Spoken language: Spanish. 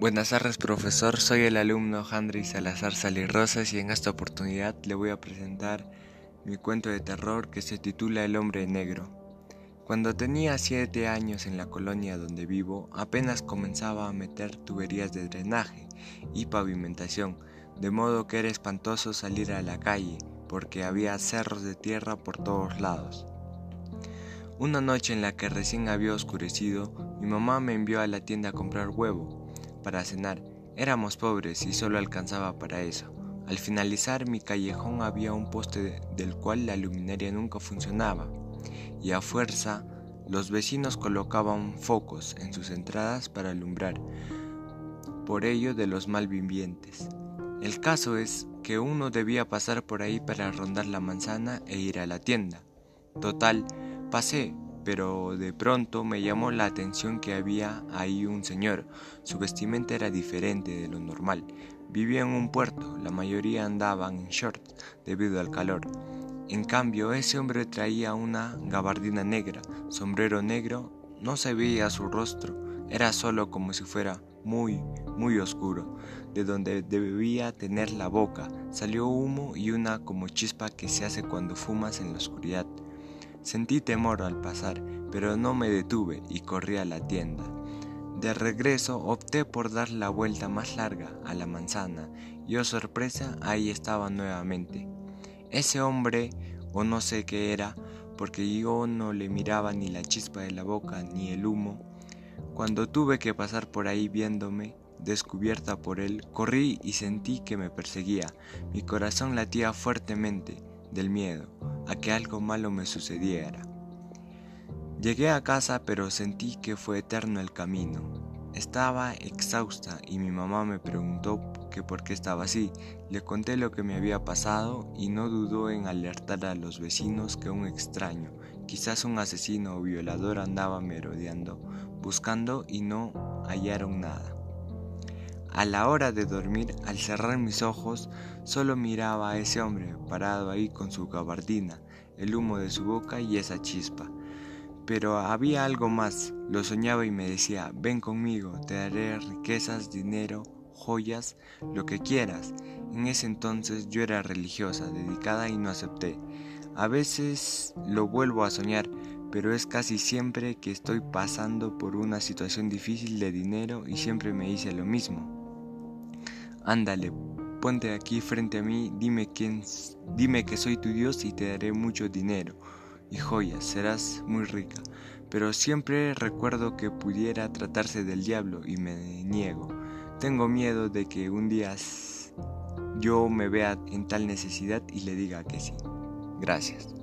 Buenas tardes profesor, soy el alumno Handry Salazar Rosas y en esta oportunidad le voy a presentar mi cuento de terror que se titula El hombre negro. Cuando tenía 7 años en la colonia donde vivo, apenas comenzaba a meter tuberías de drenaje y pavimentación, de modo que era espantoso salir a la calle porque había cerros de tierra por todos lados. Una noche en la que recién había oscurecido, mi mamá me envió a la tienda a comprar huevo para cenar. Éramos pobres y solo alcanzaba para eso. Al finalizar mi callejón había un poste del cual la luminaria nunca funcionaba, y a fuerza los vecinos colocaban focos en sus entradas para alumbrar, por ello de los malvivientes. El caso es que uno debía pasar por ahí para rondar la manzana e ir a la tienda. Total, pasé, pero de pronto me llamó la atención que había ahí un señor. Su vestimenta era diferente de lo normal. Vivía en un puerto, la mayoría andaban en short debido al calor. En cambio, ese hombre traía una gabardina negra, sombrero negro, no se veía su rostro, era solo como si fuera muy, muy oscuro, de donde debía tener la boca. Salió humo y una como chispa que se hace cuando fumas en la oscuridad. Sentí temor al pasar, pero no me detuve y corrí a la tienda. De regreso opté por dar la vuelta más larga a la manzana y oh sorpresa, ahí estaba nuevamente. Ese hombre, o no sé qué era, porque yo no le miraba ni la chispa de la boca ni el humo. Cuando tuve que pasar por ahí viéndome, descubierta por él, corrí y sentí que me perseguía. Mi corazón latía fuertemente del miedo a que algo malo me sucediera. Llegué a casa pero sentí que fue eterno el camino. Estaba exhausta y mi mamá me preguntó que por qué estaba así. Le conté lo que me había pasado y no dudó en alertar a los vecinos que un extraño, quizás un asesino o violador andaba merodeando, buscando y no hallaron nada. A la hora de dormir, al cerrar mis ojos, solo miraba a ese hombre parado ahí con su gabardina, el humo de su boca y esa chispa. Pero había algo más, lo soñaba y me decía, ven conmigo, te daré riquezas, dinero, joyas, lo que quieras. En ese entonces yo era religiosa, dedicada y no acepté. A veces lo vuelvo a soñar, pero es casi siempre que estoy pasando por una situación difícil de dinero y siempre me dice lo mismo. Ándale, ponte aquí frente a mí, dime quién, dime que soy tu Dios y te daré mucho dinero y joyas, serás muy rica. Pero siempre recuerdo que pudiera tratarse del diablo y me niego. Tengo miedo de que un día yo me vea en tal necesidad y le diga que sí. Gracias.